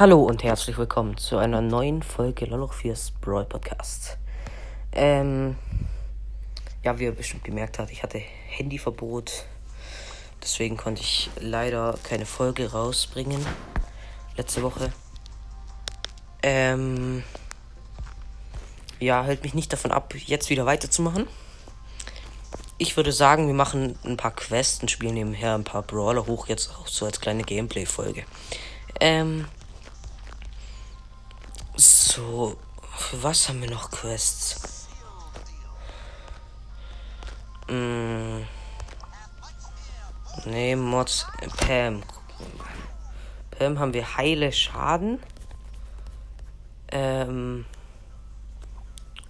Hallo und herzlich willkommen zu einer neuen Folge Loloch 4's Brawl Podcast. Ähm, ja, wie ihr bestimmt gemerkt habt, ich hatte Handyverbot. Deswegen konnte ich leider keine Folge rausbringen. Letzte Woche. Ähm, ja, hält mich nicht davon ab, jetzt wieder weiterzumachen. Ich würde sagen, wir machen ein paar Quests und spielen nebenher ein paar Brawler hoch, jetzt auch so als kleine Gameplay-Folge. Ähm, so, für was haben wir noch Quests? Mm. Nee, Mods. Pam. Pam haben wir heile Schaden. Ähm.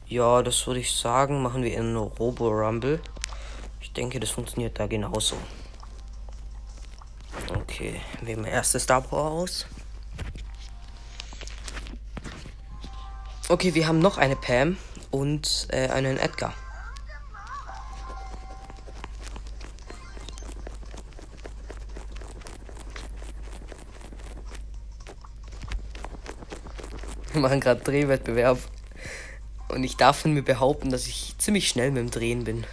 Ja, das würde ich sagen, machen wir in Robo Rumble. Ich denke, das funktioniert da genauso. Okay, wählen wir erste Star aus. Okay, wir haben noch eine Pam und äh, einen Edgar. Wir machen gerade Drehwettbewerb. Und ich darf von mir behaupten, dass ich ziemlich schnell mit dem Drehen bin.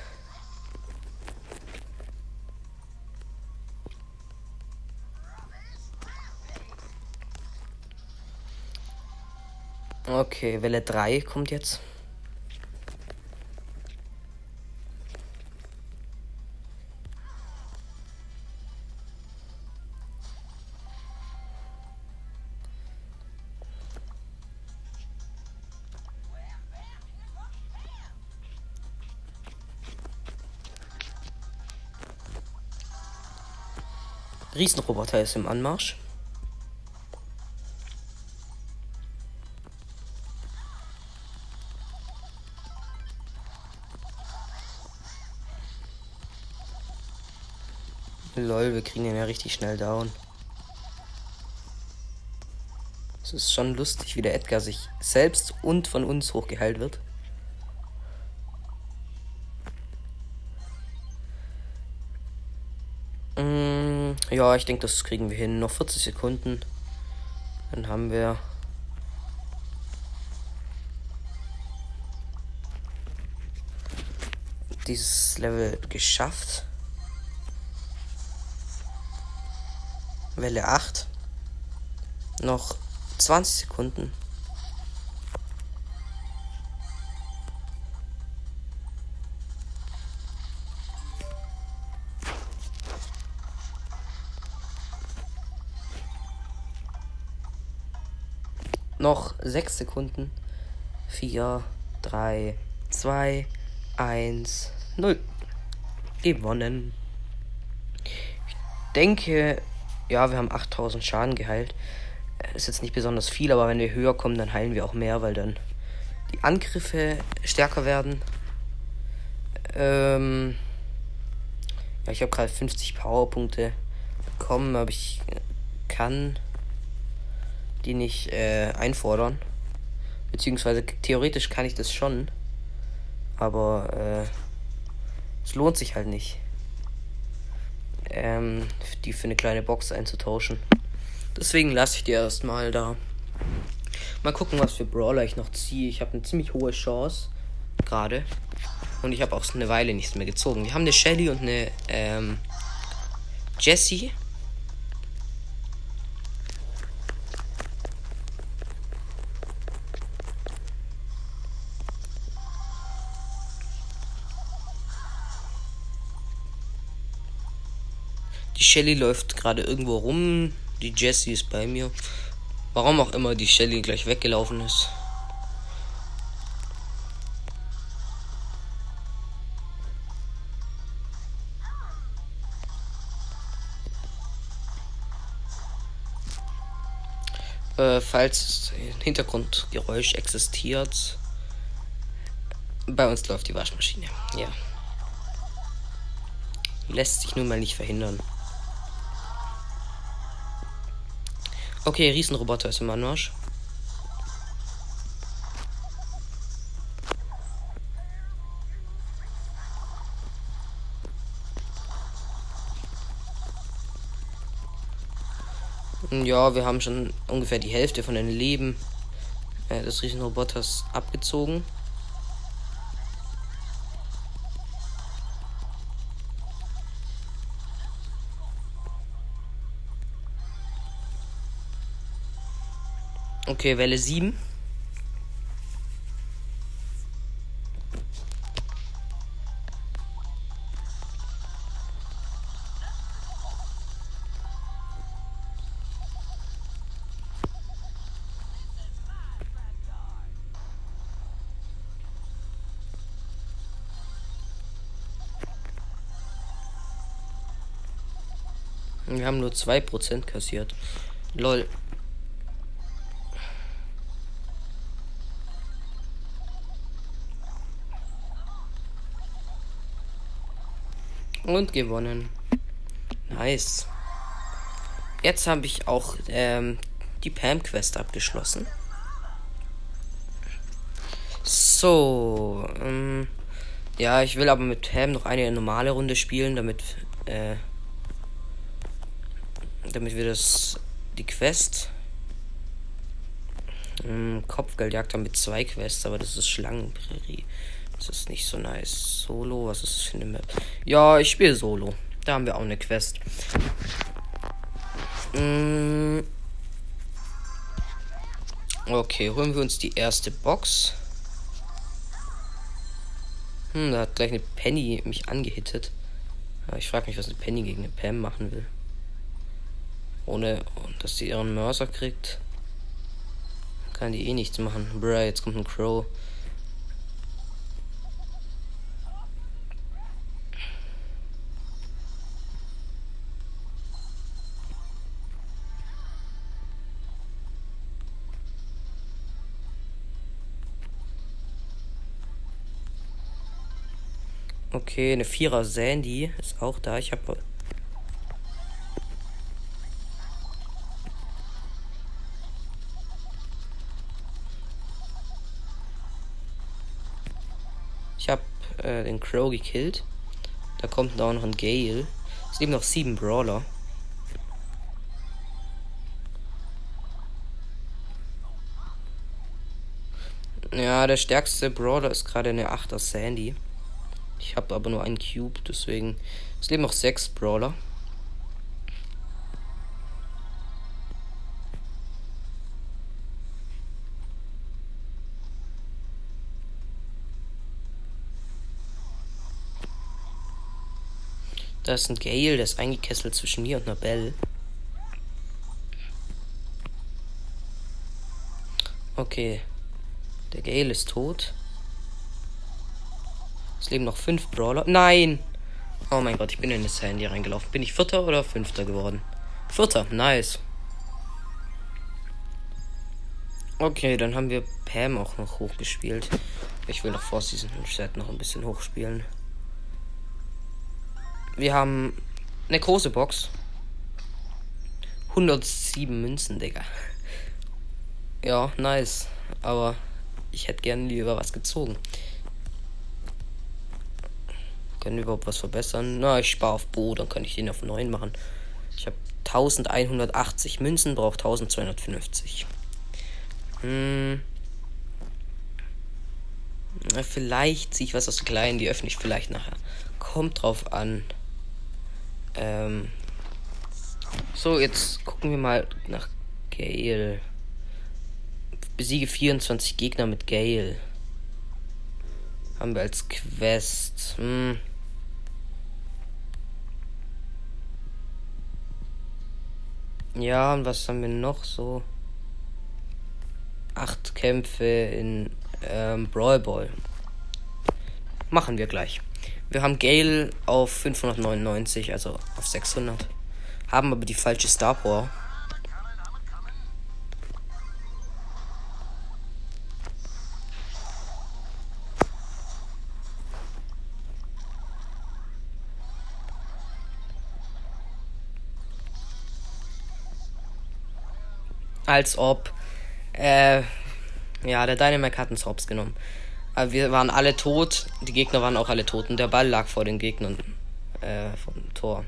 Okay, Welle 3 kommt jetzt. Riesenroboter ist im Anmarsch. Lol, wir kriegen ihn ja richtig schnell down. Es ist schon lustig, wie der Edgar sich selbst und von uns hochgeheilt wird. Mm, ja, ich denke, das kriegen wir hin. Noch 40 Sekunden. Dann haben wir dieses Level geschafft. Welle 8. Noch 20 Sekunden. Noch 6 Sekunden. 4, 3, 2, 1, 0. Gewonnen. Ich denke, ja, wir haben 8000 Schaden geheilt. Ist jetzt nicht besonders viel, aber wenn wir höher kommen, dann heilen wir auch mehr, weil dann die Angriffe stärker werden. Ähm ja, ich habe gerade 50 Powerpunkte bekommen, aber ich kann die nicht äh, einfordern. Beziehungsweise theoretisch kann ich das schon. Aber äh, es lohnt sich halt nicht ähm, die für eine kleine Box einzutauschen. Deswegen lasse ich die erstmal da. Mal gucken, was für Brawler ich noch ziehe. Ich habe eine ziemlich hohe Chance. Gerade. Und ich habe auch eine Weile nichts mehr gezogen. Wir haben eine Shelly und eine ähm, Jessie. Shelly läuft gerade irgendwo rum. Die Jessie ist bei mir. Warum auch immer die Shelly gleich weggelaufen ist. Äh, falls Hintergrundgeräusch existiert. Bei uns läuft die Waschmaschine. Ja. Lässt sich nun mal nicht verhindern. Okay, Riesenroboter ist im Anmarsch. Ja, wir haben schon ungefähr die Hälfte von den Leben äh, des Riesenroboters abgezogen. Okay, Welle 7. Wir haben nur 2% kassiert. Lol. Und gewonnen. Nice. Jetzt habe ich auch ähm, die Pam-Quest abgeschlossen. So. Ähm, ja, ich will aber mit Pam noch eine normale Runde spielen, damit äh, damit wir das die Quest ähm, Kopfgeldjagd haben mit zwei Quests, aber das ist Schlangenprärie. Das ist nicht so nice. Solo, was ist das für eine Map? Ja, ich spiele Solo. Da haben wir auch eine Quest. Mm. Okay, holen wir uns die erste Box. Hm, da hat gleich eine Penny mich angehittet. ich frage mich, was eine Penny gegen eine Pam machen will. Ohne dass sie ihren Mörser kriegt. Kann die eh nichts machen. Bruh, jetzt kommt ein Crow. Okay, eine Vierer Sandy ist auch da. Ich habe Ich habe äh, den Crow gekillt. Da kommt auch noch ein Gale. Es leben noch sieben Brawler. Ja, der stärkste Brawler ist gerade eine 8er Sandy. Ich habe aber nur einen Cube, deswegen. Es leben noch sechs Brawler. Da ist ein Gale, der ist eingekesselt zwischen mir und einer Belle. Okay. Der Gale ist tot. Es leben noch fünf Brawler. Nein! Oh mein Gott, ich bin in das Handy reingelaufen. Bin ich Vierter oder Fünfter geworden? Vierter, nice. Okay, dann haben wir Pam auch noch hochgespielt. Ich will noch vor diesem Set noch ein bisschen hochspielen. Wir haben eine große Box. 107 Münzen, Digga. Ja, nice. Aber ich hätte gerne lieber was gezogen. Wir überhaupt was verbessern? Na, ich spare auf Bo, dann kann ich den auf 9 machen. Ich habe 1180 Münzen, brauche 1250. Hm. Na, vielleicht ziehe ich was aus Kleinen, die öffne ich vielleicht nachher. Kommt drauf an. Ähm, so, jetzt gucken wir mal nach Gale. Besiege 24 Gegner mit Gale. Haben wir als Quest. Hm. Ja, und was haben wir noch so? Acht Kämpfe in ähm, Brawl Ball. Machen wir gleich. Wir haben Gale auf 599, also auf 600. Haben aber die falsche Star Power. als ob äh, ja, der Dynamic hat uns Hops genommen. Aber wir waren alle tot, die Gegner waren auch alle tot und der Ball lag vor den Gegnern äh, vom Tor.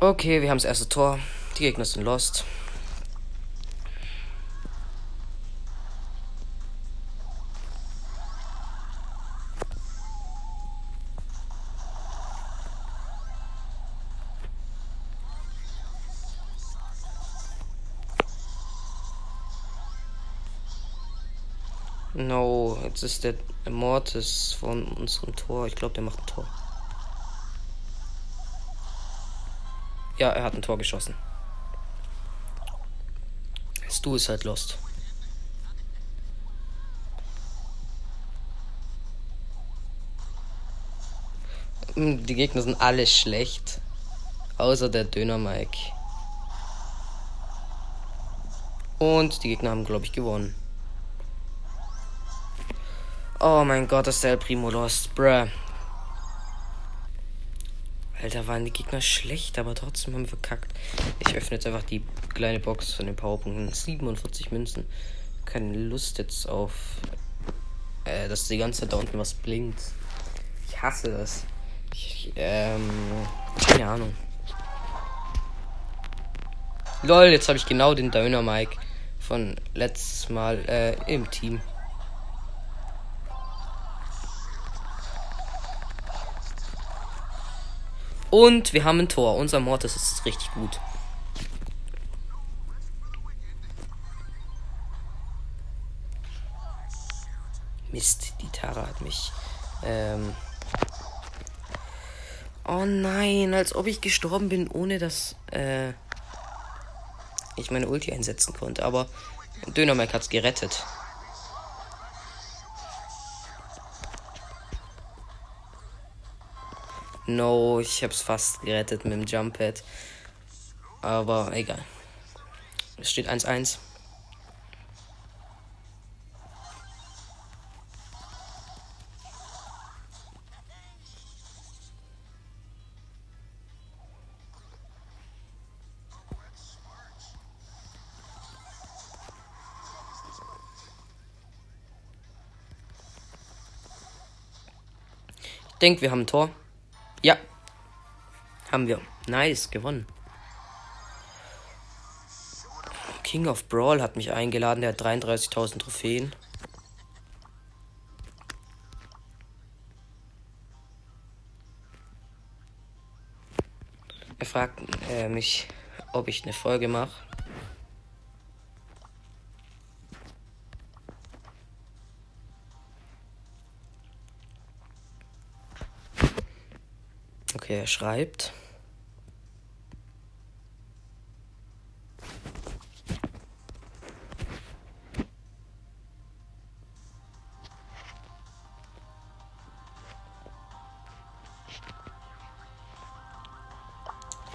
Okay, wir haben das erste Tor. Die Gegner sind lost. No, jetzt ist der Mortis von unserem Tor. Ich glaube, der macht ein Tor. Ja, er hat ein Tor geschossen. Stu ist halt lost. Hm, die Gegner sind alle schlecht. Außer der Döner Mike. Und die Gegner haben, glaube ich, gewonnen. Oh mein Gott, ist der Primo lost. Bruh. Alter, waren die Gegner schlecht, aber trotzdem haben wir verkackt. Ich öffne jetzt einfach die kleine Box von den Powerpunkten. 47 Münzen. Keine Lust jetzt auf, äh, dass die ganze Zeit da unten was blinkt. Ich hasse das. Ich, ähm, keine Ahnung. Lol, jetzt habe ich genau den Döner Mike von letztes Mal äh, im Team. Und wir haben ein Tor. Unser Mortis ist richtig gut. Mist, die Tara hat mich. Ähm oh nein, als ob ich gestorben bin, ohne dass äh ich meine Ulti einsetzen konnte. Aber Dönermack hat's gerettet. No, ich hab's fast gerettet mit dem Jump Pad. Aber egal. Es steht 1-1. Ich denke, wir haben ein Tor. Ja. Haben wir. Nice, gewonnen. King of Brawl hat mich eingeladen. Der hat 33.000 Trophäen. Er fragt äh, mich, ob ich eine Folge mache. Okay, er schreibt.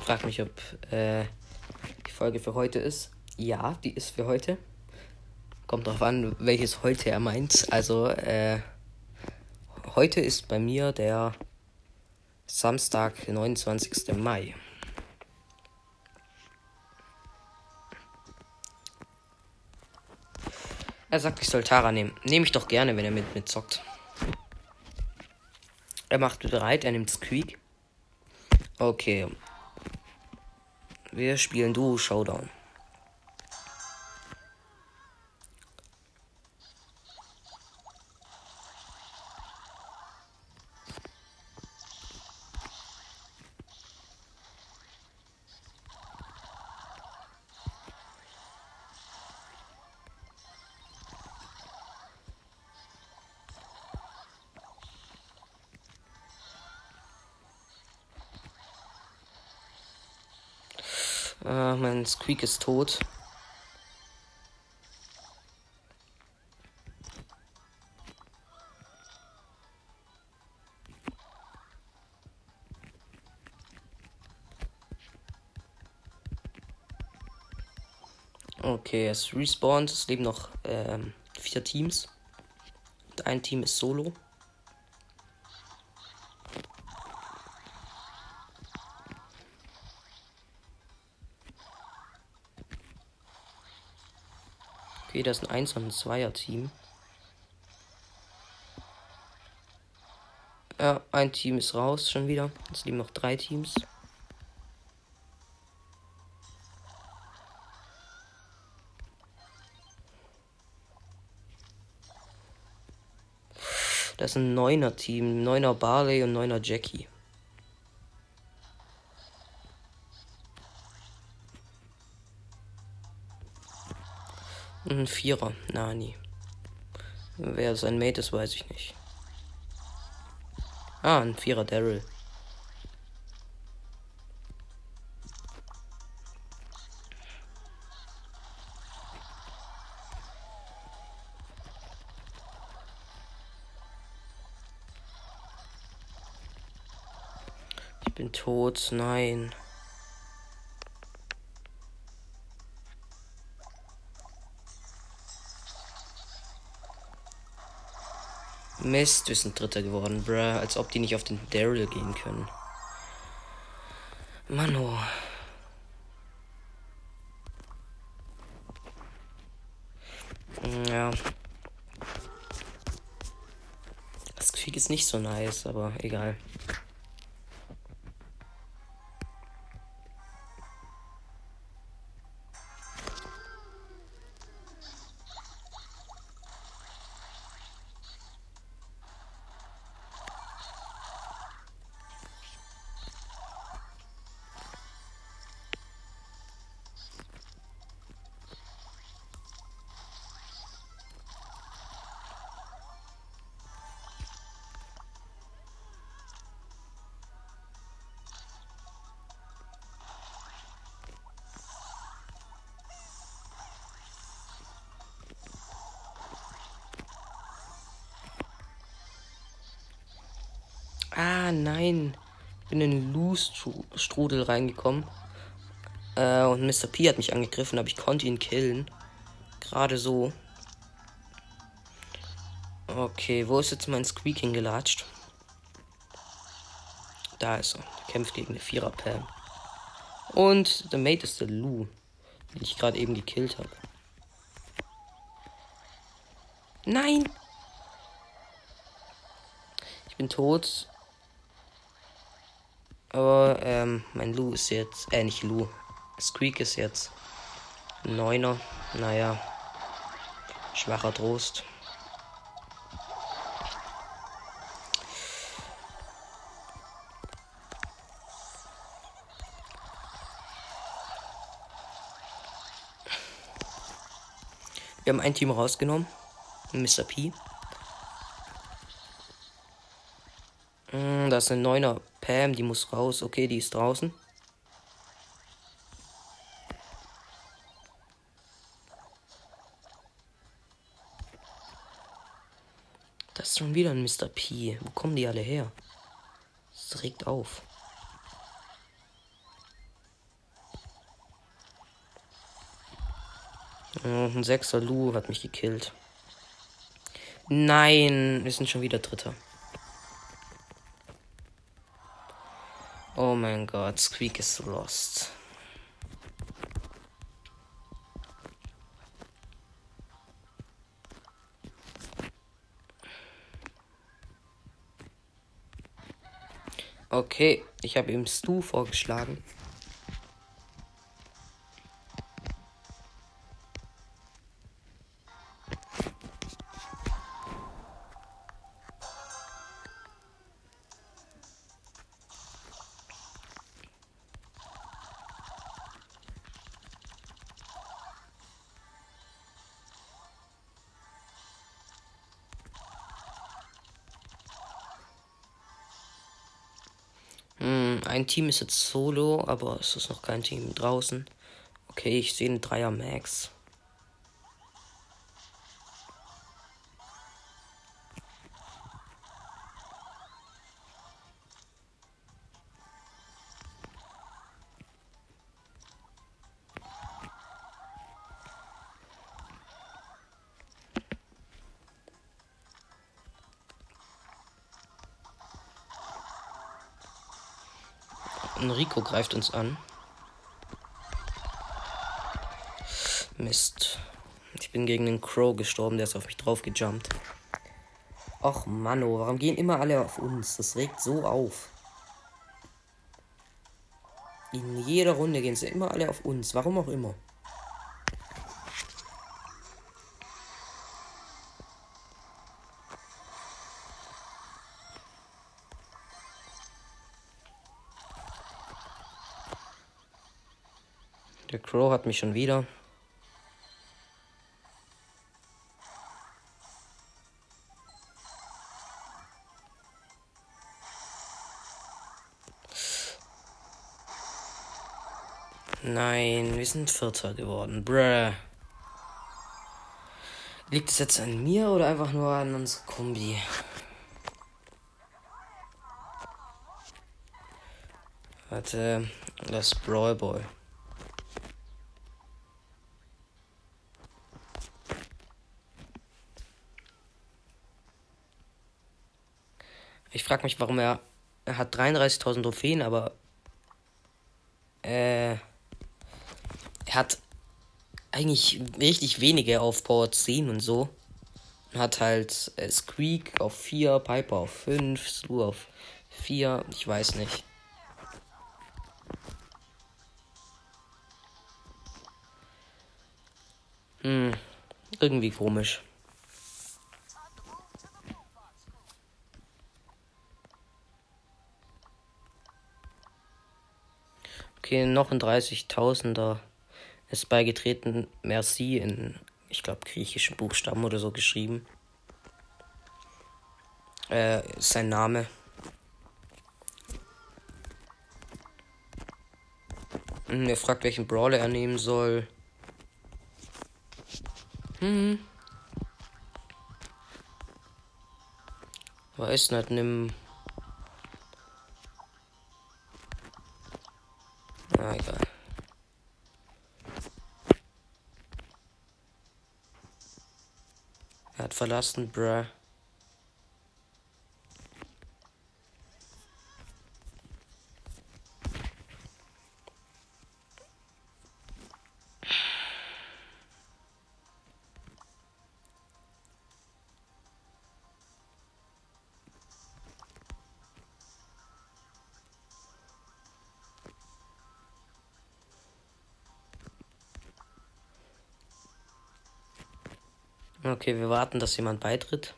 Frag mich, ob äh, die Folge für heute ist. Ja, die ist für heute. Kommt drauf an, welches heute er meint. Also, äh, heute ist bei mir der Samstag, 29. Mai. Er sagt, ich soll Tara nehmen. Nehme ich doch gerne, wenn er mit mir zockt. Er macht bereit, er nimmt Squeak. Okay. Wir spielen Duo Showdown. Squeak ist tot. Okay, es respawnt. Es leben noch ähm, vier Teams. Und ein Team ist solo. Weder ist ein 1 und ein 2er Team. Ja, ein Team ist raus schon wieder. Es liegen noch drei Teams. Das ist ein 9er Team, 9er Barley und 9er Jackie. Ein Vierer, Nani. Wer sein Mate ist, weiß ich nicht. Ah, ein Vierer Daryl. Ich bin tot, nein. Mist, wir sind Dritter geworden, bruh. Als ob die nicht auf den Daryl gehen können. Mano. Ja. Das Krieg ist nicht so nice, aber egal. Loose-Strudel reingekommen. Äh, und Mr. P hat mich angegriffen, aber ich konnte ihn killen. Gerade so. Okay, wo ist jetzt mein Squeaking gelatscht? Da ist er. er kämpft gegen eine Vierer Pam. Und der Mate ist der Lou, den ich gerade eben gekillt habe. Nein! Ich bin tot. Aber ähm, mein Lu ist jetzt, äh, nicht Lu. Squeak ist jetzt Neuner. Naja, schwacher Trost. Wir haben ein Team rausgenommen. Mr. P. Mm, das ist ein Neuner Pam, die muss raus. Okay, die ist draußen. Das ist schon wieder ein Mr. P. Wo kommen die alle her? Das regt auf. ein sechster Lu hat mich gekillt. Nein, wir sind schon wieder Dritter. Oh mein Gott, Squeak ist lost. Okay, ich habe ihm Stu vorgeschlagen. Ein Team ist jetzt solo, aber es ist noch kein Team draußen. Okay, ich sehe einen Dreier Max. Greift uns an. Mist. Ich bin gegen den Crow gestorben, der ist auf mich drauf gejumpt. Och Manno, warum gehen immer alle auf uns? Das regt so auf. In jeder Runde gehen sie immer alle auf uns. Warum auch immer. Der Crow hat mich schon wieder. Nein, wir sind Vierter geworden. Bruh. Liegt es jetzt an mir oder einfach nur an unserer Kombi? Warte, das Brawl Boy. Frage mich, warum er, er hat 33.000 Trophäen, aber äh, er hat eigentlich richtig wenige auf Power 10 und so. Hat halt äh, Squeak auf 4, Piper auf 5, Slu auf 4, ich weiß nicht. Hm, irgendwie komisch. Okay, noch ein 30.000er ist beigetreten. Merci in, ich glaube, griechischen Buchstaben oder so geschrieben. Äh, sein Name. Hm, er fragt, welchen Brawler er nehmen soll. Hm. Weiß nicht, nimm. Verlassen, bruh. Okay, wir warten, dass jemand beitritt.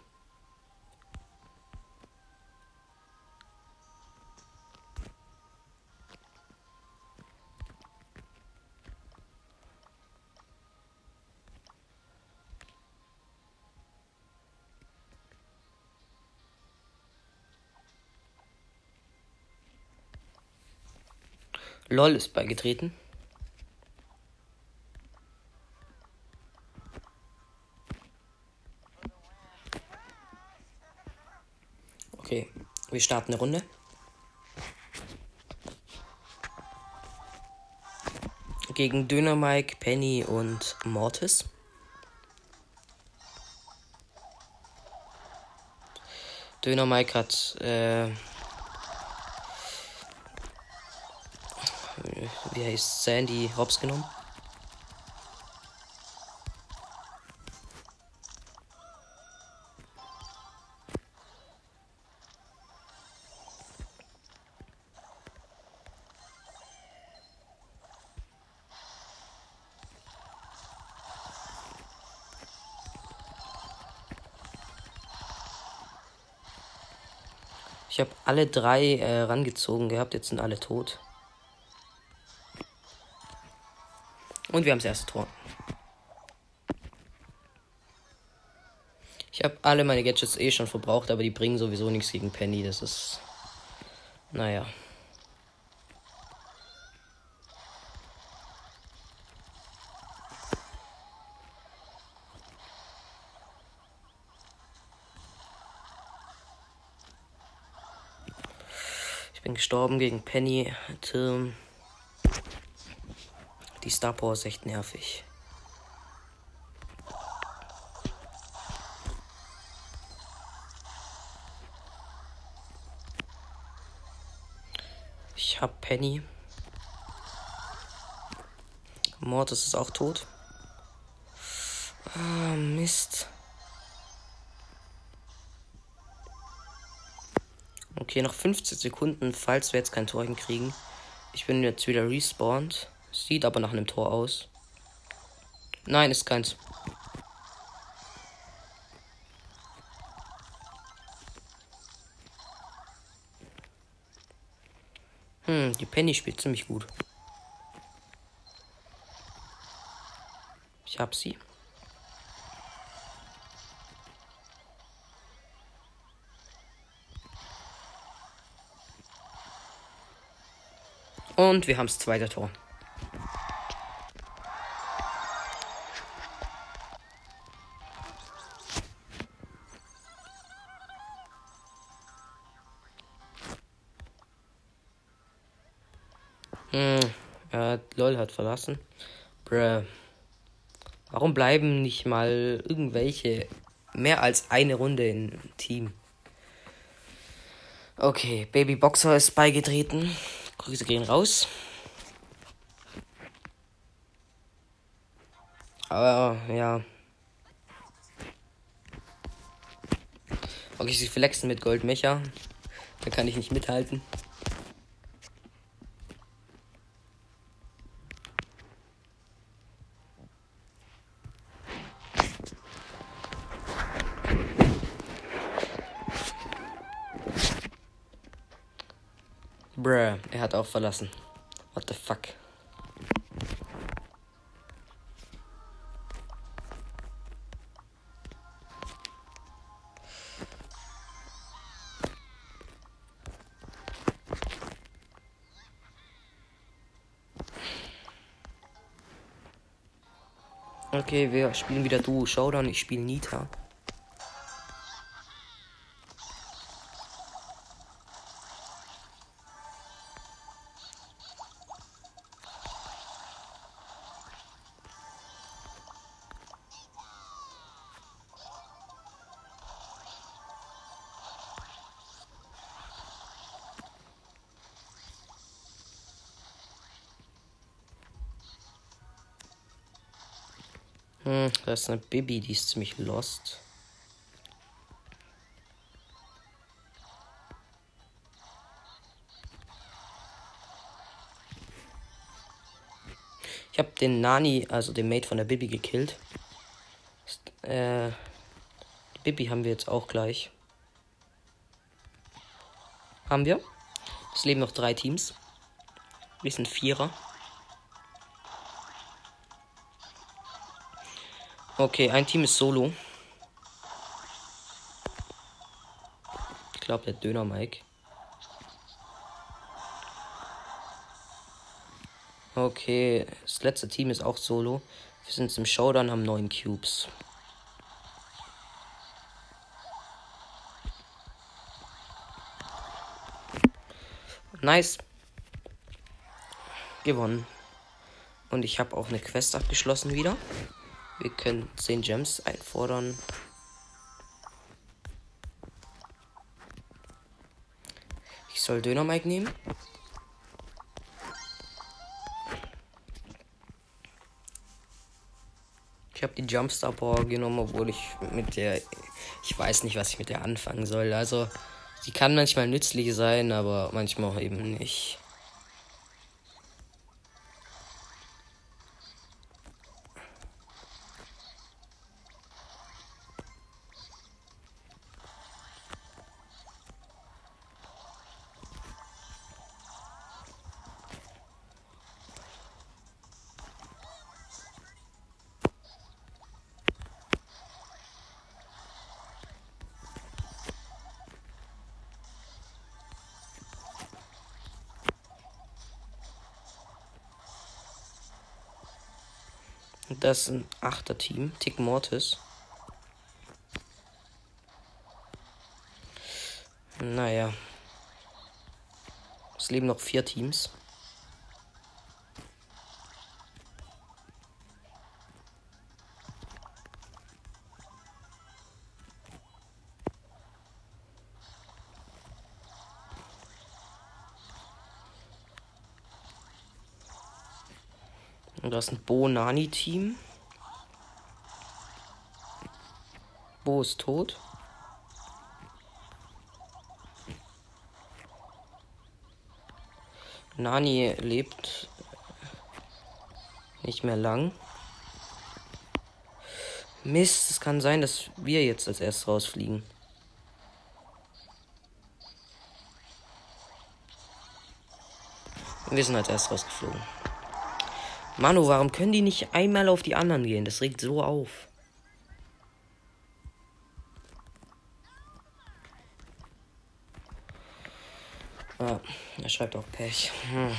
LOL ist beigetreten. Okay, wir starten eine Runde. Gegen Döner Mike, Penny und Mortis. Döner Mike hat äh, wie heißt Sandy Hobbs genommen. Alle drei äh, rangezogen gehabt, jetzt sind alle tot. Und wir haben das erste Tor. Ich habe alle meine Gadgets eh schon verbraucht, aber die bringen sowieso nichts gegen Penny. Das ist. Naja. Gestorben gegen Penny, Tim. Die Star Power ist echt nervig. Ich hab Penny. Mortis ist auch tot. Ah, Mist. Okay, noch 15 Sekunden, falls wir jetzt kein Tor hinkriegen. Ich bin jetzt wieder respawned. Sieht aber nach einem Tor aus. Nein, ist keins. Hm, die Penny spielt ziemlich gut. hab sie. Und wir haben das zweite Tor. Hm, äh, LOL hat verlassen. Bruh. Warum bleiben nicht mal irgendwelche mehr als eine Runde im Team? Okay, Baby Boxer ist beigetreten. Grüße gehen raus. Aber ja. Okay, sie flexen mit Goldmecher. Da kann ich nicht mithalten. Bruh, er hat auch verlassen. What the fuck? Okay, wir spielen wieder Duo Showdown. Ich spiele Nita. Da ist eine Bibi, die ist ziemlich lost. Ich habe den Nani, also den Mate von der Bibi, gekillt. Äh, die Bibi haben wir jetzt auch gleich. Haben wir? Es leben noch drei Teams. Wir sind Vierer. Okay, ein Team ist solo. Ich glaube, der Döner Mike. Okay, das letzte Team ist auch solo. Wir sind im Showdown, haben neun Cubes. Nice. Gewonnen. Und ich habe auch eine Quest abgeschlossen wieder. Wir können 10 Gems einfordern. Ich soll Döner Mike nehmen. Ich habe die Jumpstar Power genommen, obwohl ich mit der. Ich weiß nicht, was ich mit der anfangen soll. Also, sie kann manchmal nützlich sein, aber manchmal auch eben nicht. Das ist ein achter Team. Tick Mortis. Naja. Es leben noch vier Teams. Ist ein Bo-Nani-Team. Bo ist tot. Nani lebt nicht mehr lang. Mist, es kann sein, dass wir jetzt als erstes rausfliegen. Wir sind als erstes rausgeflogen. Manu, warum können die nicht einmal auf die anderen gehen? Das regt so auf. Ja, er schreibt auch Pech. Hm.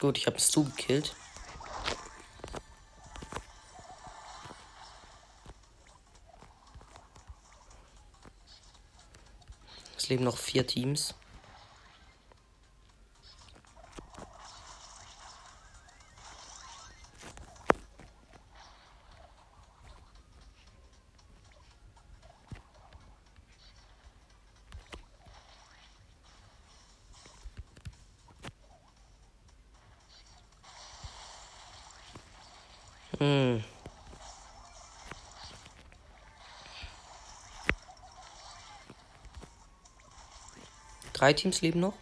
Gut, ich habe es zugekillt. Es leben noch vier Teams. Hm. Drei Teams leben noch.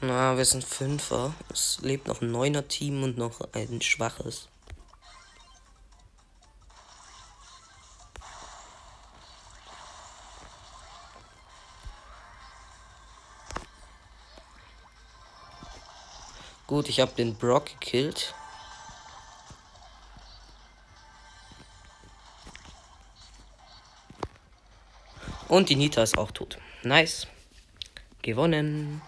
Na, wir sind Fünfer. Es lebt noch ein neuner Team und noch ein schwaches. Gut, ich habe den Brock gekillt. Und die Nita ist auch tot. Nice. Gewonnen.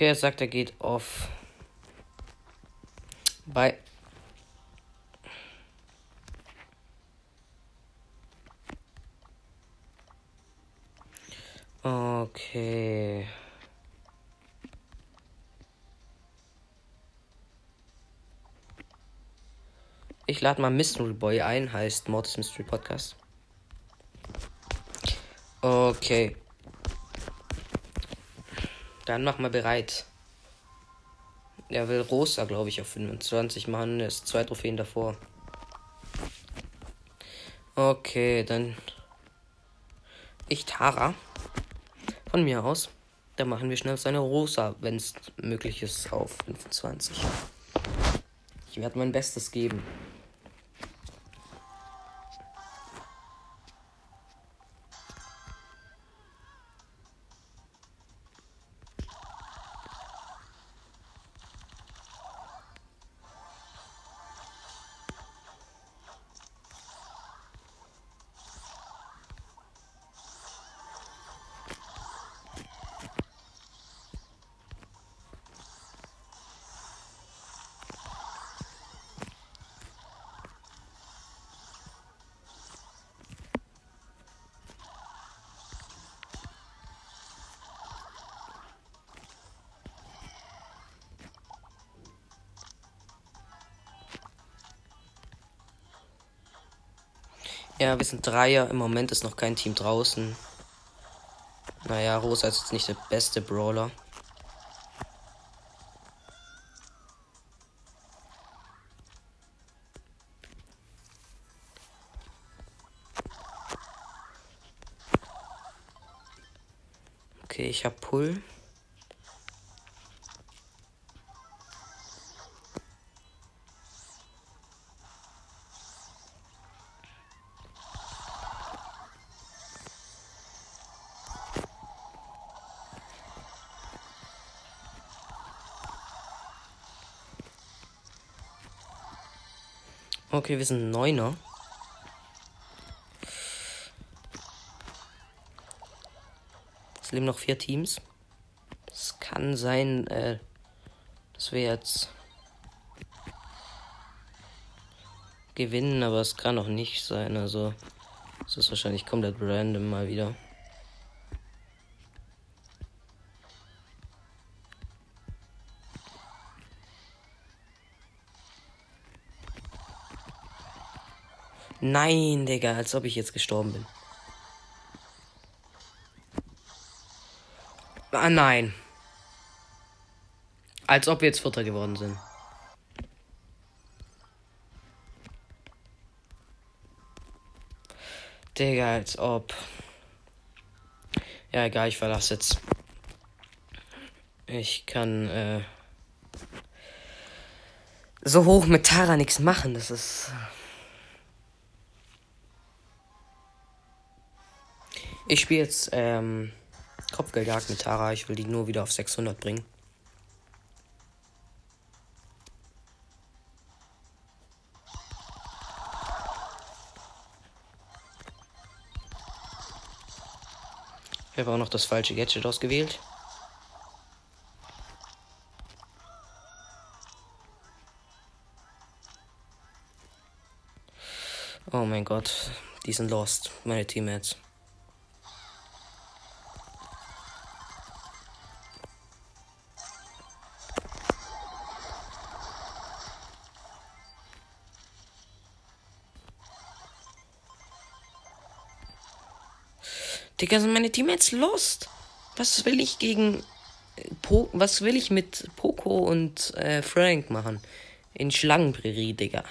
Okay, er sagt, er geht auf. Bei. Okay. Ich lade mal Mystery Boy ein, heißt Mortis Mystery Podcast. Okay. Dann mach mal bereit. Er will Rosa, glaube ich, auf 25 machen. Er ist zwei Trophäen davor. Okay, dann. Ich Tara. Von mir aus. Dann machen wir schnell seine Rosa, wenn es möglich ist, auf 25. Ich werde mein Bestes geben. Ja, wir sind Dreier. Im Moment ist noch kein Team draußen. Naja, Rosa ist jetzt nicht der beste Brawler. Okay, ich hab Pull. Okay, wir sind Neuner. Es leben noch vier Teams. Es kann sein, äh, dass wir jetzt gewinnen, aber es kann auch nicht sein. Also es ist wahrscheinlich komplett random mal wieder. Nein, Digga, als ob ich jetzt gestorben bin. Ah, nein. Als ob wir jetzt Vierter geworden sind. Digga, als ob. Ja, egal, ich verlasse jetzt. Ich kann äh, so hoch mit Tara nichts machen. Das ist. Ich spiele jetzt ähm, Kopfgeldjagd mit Tara. Ich will die nur wieder auf 600 bringen. Ich habe auch noch das falsche Gadget ausgewählt. Oh mein Gott, die sind lost, meine Teammates. Digga, sind meine Teammates lost? Was will ich gegen. Äh, po was will ich mit Poco und äh, Frank machen? In Schlangenprärie, Digga.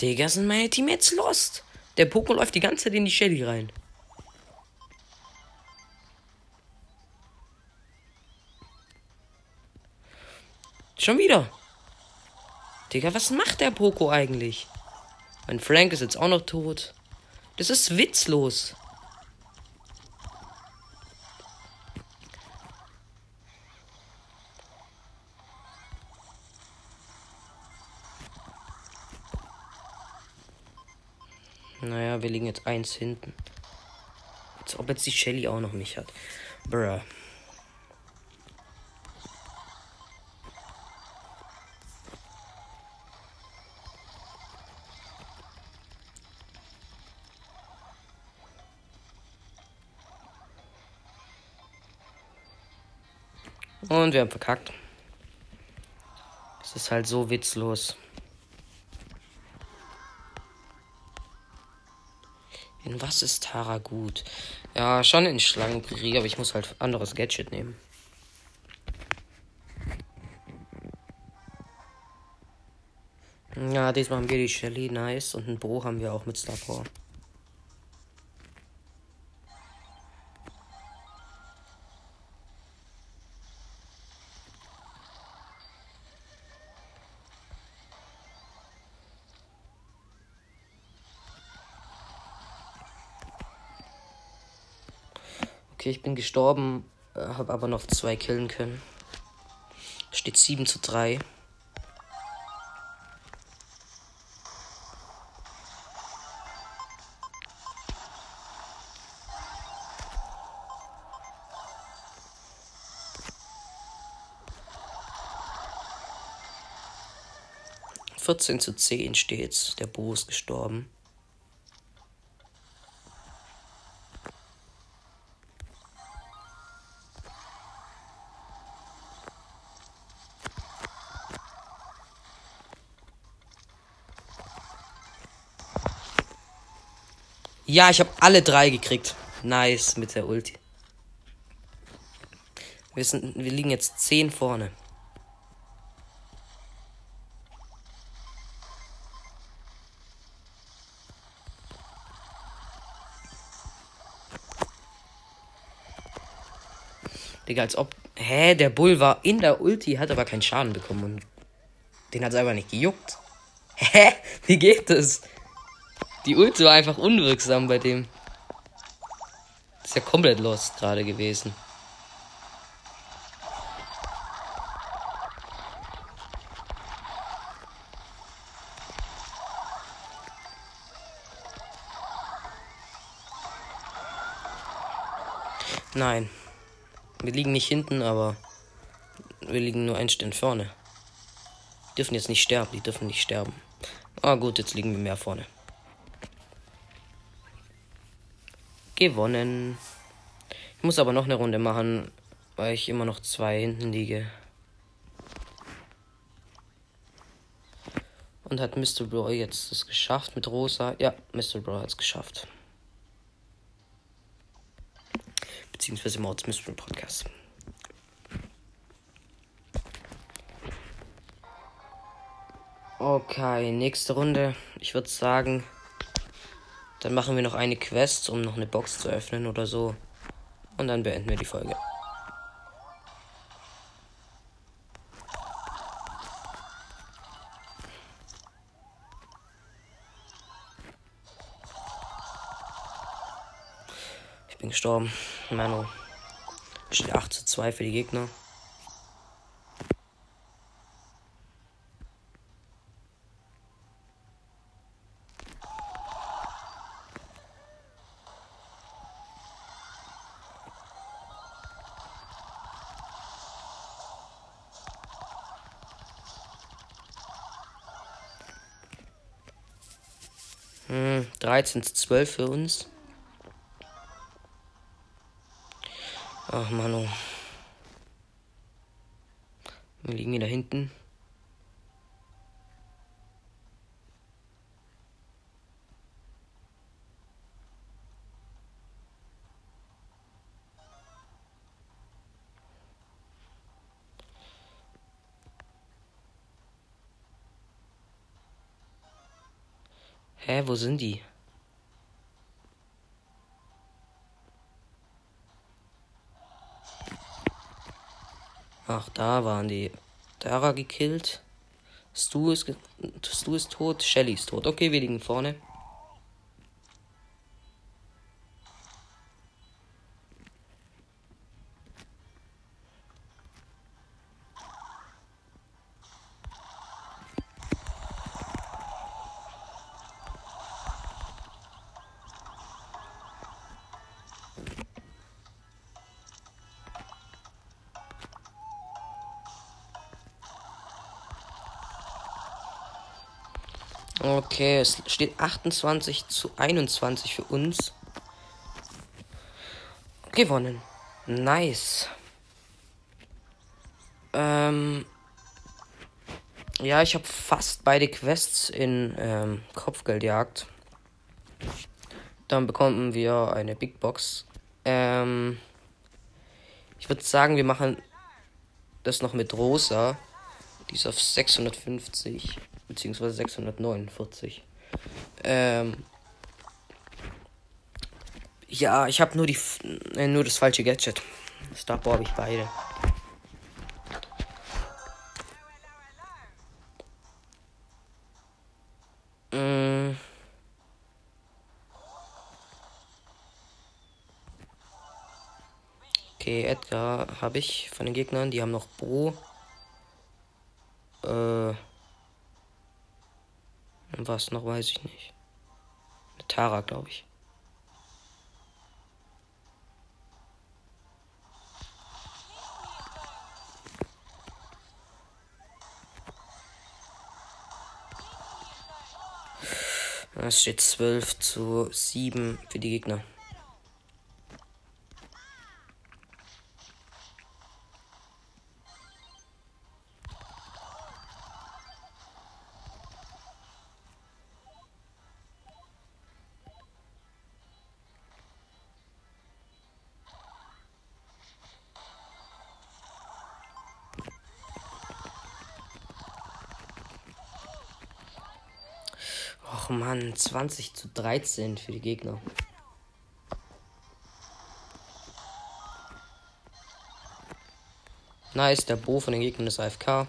Digga, sind meine Teammates lost? Der Poco läuft die ganze Zeit in die Shelly rein. Schon wieder. Digga, was macht der Poco eigentlich? Mein Frank ist jetzt auch noch tot. Das ist witzlos. Naja, wir liegen jetzt eins hinten. Als ob jetzt die Shelly auch noch nicht hat. Bruh. Und wir haben verkackt. Es ist halt so witzlos. In was ist Tara gut? Ja, schon in Schlangenkrieg, aber ich muss halt anderes Gadget nehmen. Ja, diesmal haben wir die Shelly, nice. Und einen Bo haben wir auch mit Star Power. Bin gestorben, äh, habe aber noch zwei killen können. Steht 7 zu 3. Vierzehn zu zehn steht's. Der Bo ist gestorben. Ja, ich habe alle drei gekriegt. Nice mit der Ulti. Wir, sind, wir liegen jetzt 10 vorne. Digga, als ob. Hä, der Bull war in der Ulti, hat aber keinen Schaden bekommen und den hat es einfach nicht gejuckt. Hä? Wie geht das? Die Ulti war einfach unwirksam bei dem. Ist ja komplett lost gerade gewesen. Nein. Wir liegen nicht hinten, aber wir liegen nur ein Stern vorne. Die dürfen jetzt nicht sterben, die dürfen nicht sterben. Ah gut, jetzt liegen wir mehr vorne. Gewonnen. Ich muss aber noch eine Runde machen, weil ich immer noch zwei hinten liege. Und hat Mr. Bro jetzt das geschafft mit Rosa? Ja, Mr. Bro hat es geschafft. beziehungsweise Mords Mystery Podcast. Okay, nächste Runde. Ich würde sagen, dann machen wir noch eine Quest, um noch eine Box zu öffnen oder so. Und dann beenden wir die Folge. Ich bin gestorben. Mano. Steht 8 zu 2 für die Gegner. 13 zu 12 für uns. Ach, Manu. Wir liegen hier da hinten. Hä, wo sind die? Ach, da waren die. Dara gekillt. Stu ist, Stu ist tot. Shelly ist tot. Okay, wir liegen vorne. Okay, es steht 28 zu 21 für uns. Gewonnen. Nice. Ähm. Ja, ich habe fast beide Quests in ähm, Kopfgeldjagd. Dann bekommen wir eine Big Box. Ähm. Ich würde sagen, wir machen das noch mit Rosa. Die ist auf 650 beziehungsweise 649. Ähm, ja, ich habe nur die äh, nur das falsche Gadget. Starboy habe ich beide. Mm. Okay, Edgar habe ich von den Gegnern. Die haben noch Bo. Äh. Und was noch, weiß ich nicht. Eine Tara, glaube ich. Es steht 12 zu 7 für die Gegner. Och man, 20 zu 13 für die Gegner. Nice, der Bo von den Gegnern ist AFK.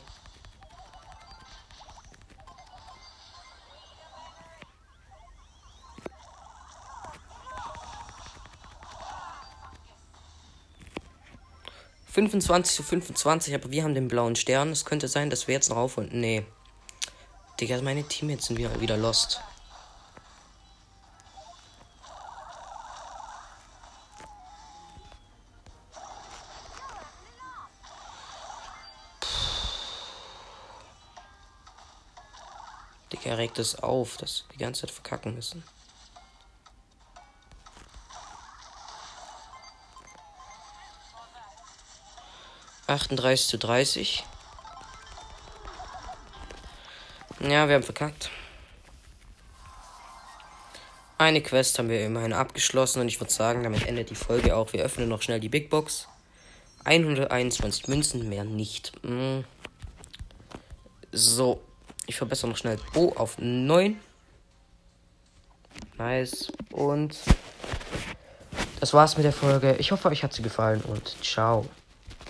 25 zu 25, aber wir haben den blauen Stern. Es könnte sein, dass wir jetzt noch aufholen. Nee. Digga, meine Teammates sind wieder, wieder lost. Digga, regt es auf, dass wir die ganze Zeit verkacken müssen. Achtunddreißig zu dreißig. Ja, wir haben verkackt. Eine Quest haben wir immerhin abgeschlossen und ich würde sagen, damit endet die Folge auch. Wir öffnen noch schnell die Big Box. 121 Münzen, mehr nicht. Hm. So, ich verbessere noch schnell Bo auf 9. Nice. Und das war's mit der Folge. Ich hoffe, euch hat sie gefallen und ciao.